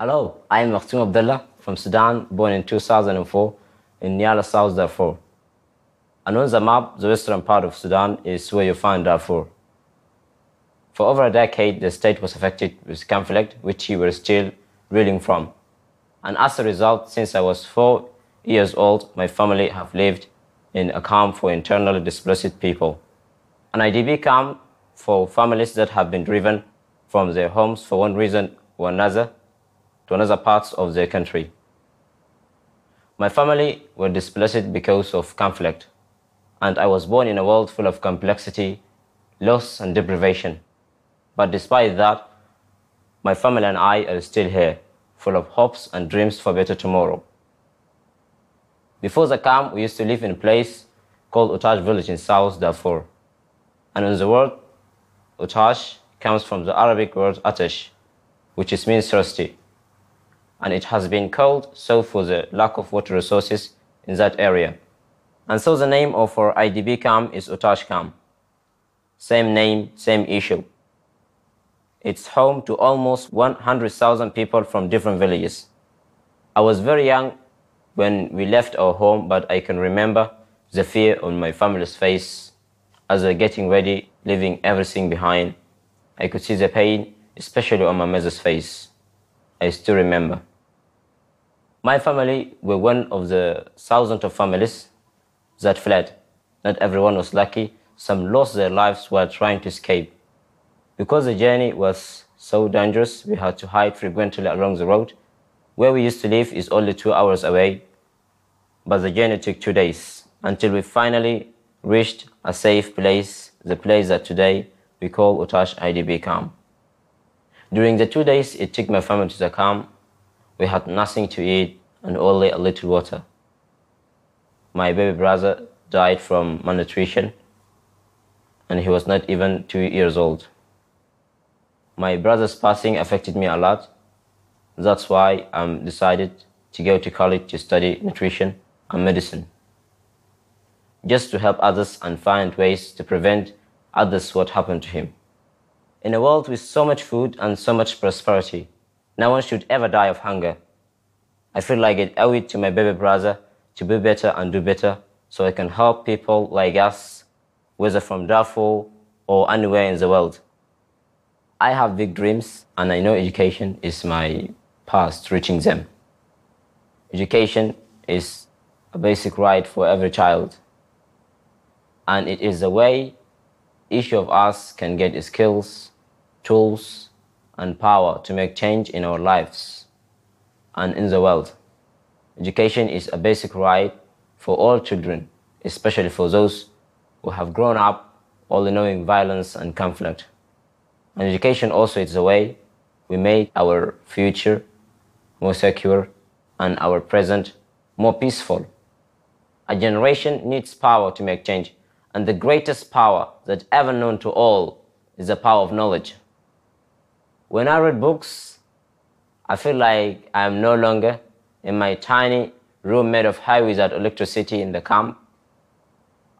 Hello, I am Maktoum Abdullah from Sudan, born in 2004 in Nyala, South Darfur. And on the map, the western part of Sudan is where you find Darfur. For over a decade, the state was affected with conflict, which we were still reeling from. And as a result, since I was four years old, my family have lived in a camp for internally displaced people. An IDP camp for families that have been driven from their homes for one reason or another to another parts of their country. My family were displaced because of conflict, and I was born in a world full of complexity, loss, and deprivation. But despite that, my family and I are still here, full of hopes and dreams for better tomorrow. Before the camp, we used to live in a place called Otash village in South Darfur. And in the word, Otash comes from the Arabic word Atash, which is means thirsty. And it has been called so for the lack of water resources in that area. And so the name of our IDP camp is Otash camp. Same name, same issue. It's home to almost 100,000 people from different villages. I was very young when we left our home, but I can remember the fear on my family's face as they're getting ready, leaving everything behind. I could see the pain, especially on my mother's face. I still remember. My family were one of the thousands of families that fled. Not everyone was lucky. Some lost their lives while trying to escape. Because the journey was so dangerous, we had to hide frequently along the road. Where we used to live is only two hours away, but the journey took two days until we finally reached a safe place, the place that today we call Otash IDP camp. During the two days it took my family to the camp, we had nothing to eat and only a little water. My baby brother died from malnutrition and he was not even two years old. My brother's passing affected me a lot. That's why I decided to go to college to study nutrition and medicine. Just to help others and find ways to prevent others what happened to him. In a world with so much food and so much prosperity, no one should ever die of hunger. I feel like I owe it to my baby brother to be better and do better so I can help people like us, whether from Darfur or anywhere in the world. I have big dreams and I know education is my path to reaching them. Education is a basic right for every child. And it is the way each of us can get skills, tools, and power to make change in our lives and in the world. Education is a basic right for all children, especially for those who have grown up only knowing violence and conflict. And education also is the way we make our future more secure and our present more peaceful. A generation needs power to make change, and the greatest power that ever known to all is the power of knowledge. When I read books, I feel like I am no longer in my tiny room made of high without electricity in the camp.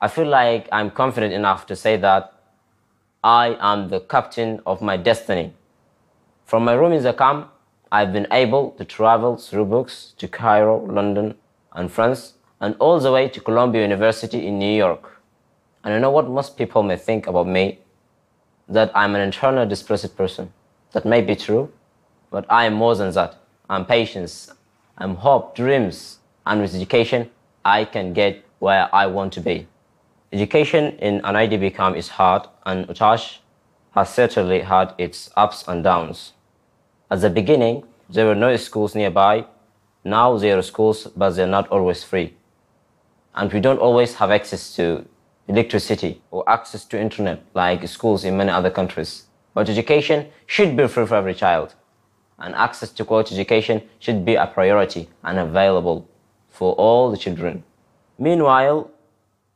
I feel like I'm confident enough to say that I am the captain of my destiny. From my room in the camp, I've been able to travel through books to Cairo, London, and France, and all the way to Columbia University in New York. And I know what most people may think about me that I'm an internal displaced person. That may be true, but I am more than that. I'm patience, I'm hope, dreams, and with education, I can get where I want to be. Education in an IDP camp is hard, and Otash has certainly had its ups and downs. At the beginning, there were no schools nearby. Now there are schools, but they're not always free. And we don't always have access to electricity or access to internet like schools in many other countries. But education should be free for every child. And access to quality education should be a priority and available for all the children. Meanwhile,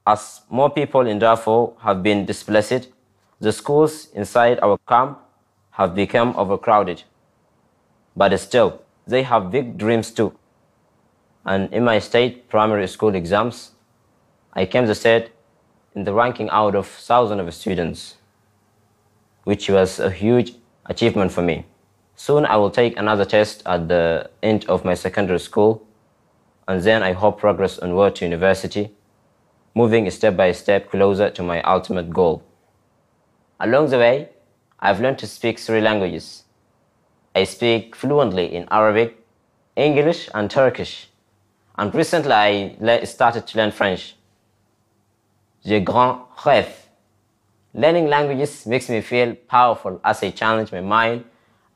as more people in Darfur have been displaced, the schools inside our camp have become overcrowded. But still, they have big dreams too. And in my state primary school exams, I came to third in the ranking out of thousands of students, which was a huge achievement for me. Soon I will take another test at the end of my secondary school, and then I hope progress onward to university, moving step by step closer to my ultimate goal. Along the way, I've learned to speak three languages. I speak fluently in Arabic, English, and Turkish. And recently I started to learn French. Je grand rêve. Learning languages makes me feel powerful as I challenge my mind.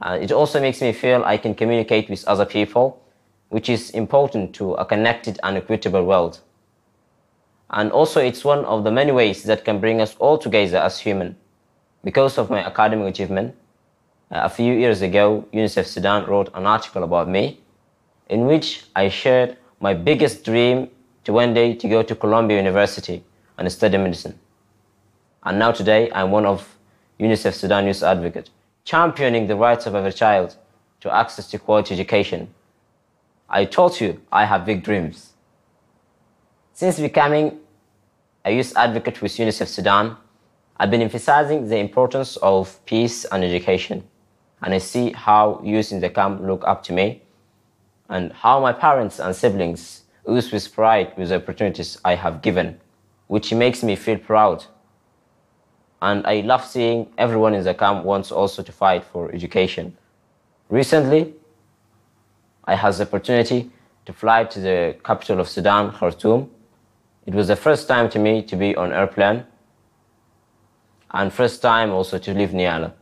Uh, it also makes me feel I can communicate with other people, which is important to a connected and equitable world. And also, it's one of the many ways that can bring us all together as human. Because of my academic achievement, uh, a few years ago, UNICEF Sudan wrote an article about me in which I shared my biggest dream to one day to go to Columbia University and study medicine. And now today, I'm one of UNICEF Sudan Youth Advocate, championing the rights of every child to access to quality education. I told you I have big dreams. Since becoming a youth advocate with UNICEF Sudan, I've been emphasizing the importance of peace and education. And I see how youth in the camp look up to me and how my parents and siblings ooze with pride with the opportunities I have given, which makes me feel proud. And I love seeing everyone in the camp wants also to fight for education. Recently, I had the opportunity to fly to the capital of Sudan, Khartoum. It was the first time to me to be on airplane and first time also to leave Nyala.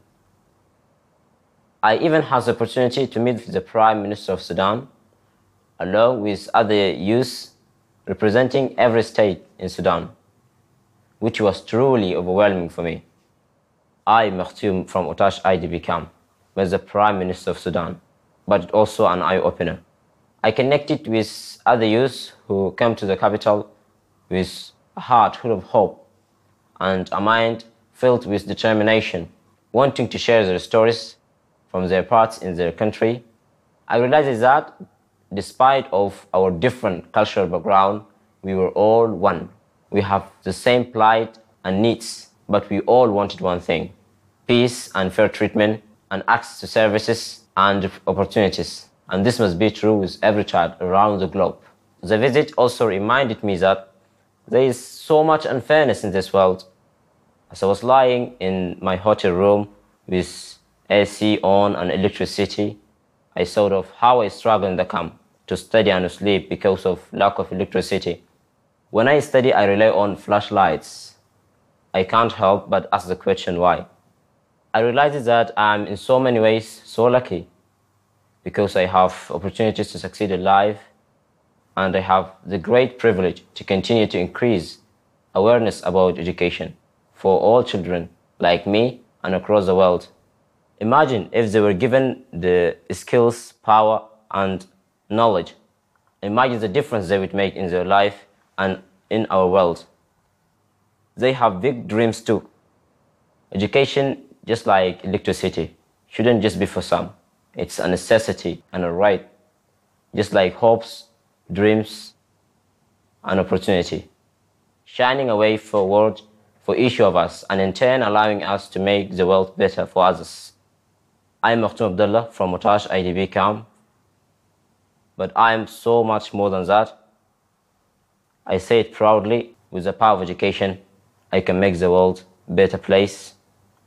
I even had the opportunity to meet the Prime Minister of Sudan along with other youths representing every state in Sudan, which was truly overwhelming for me. I, Makhtoum from Otash IDP camp, was the Prime Minister of Sudan, but also an eye-opener. I connected with other youths who came to the capital with a heart full of hope and a mind filled with determination, wanting to share their stories from their parts in their country. I realized that despite of our different cultural background, we were all one. We have the same plight and needs, but we all wanted one thing peace and fair treatment and access to services and opportunities. And this must be true with every child around the globe. The visit also reminded me that there is so much unfairness in this world. As I was lying in my hotel room with AC on and electricity, I thought of how I struggle in the camp to study and to sleep because of lack of electricity. When I study, I rely on flashlights. I can't help but ask the question why. I realize that I'm in so many ways so lucky because I have opportunities to succeed in life and I have the great privilege to continue to increase awareness about education for all children like me and across the world. Imagine if they were given the skills, power, and knowledge. Imagine the difference they would make in their life and in our world. They have big dreams too. Education, just like electricity, shouldn't just be for some. It's a necessity and a right, just like hopes, dreams, and opportunity. Shining a way forward for each of us and in turn allowing us to make the world better for others. I'm Makhtoum Abdullah from Otash IDP camp, but I am so much more than that. I say it proudly with the power of education, I can make the world a better place.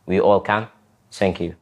We all can. Thank you.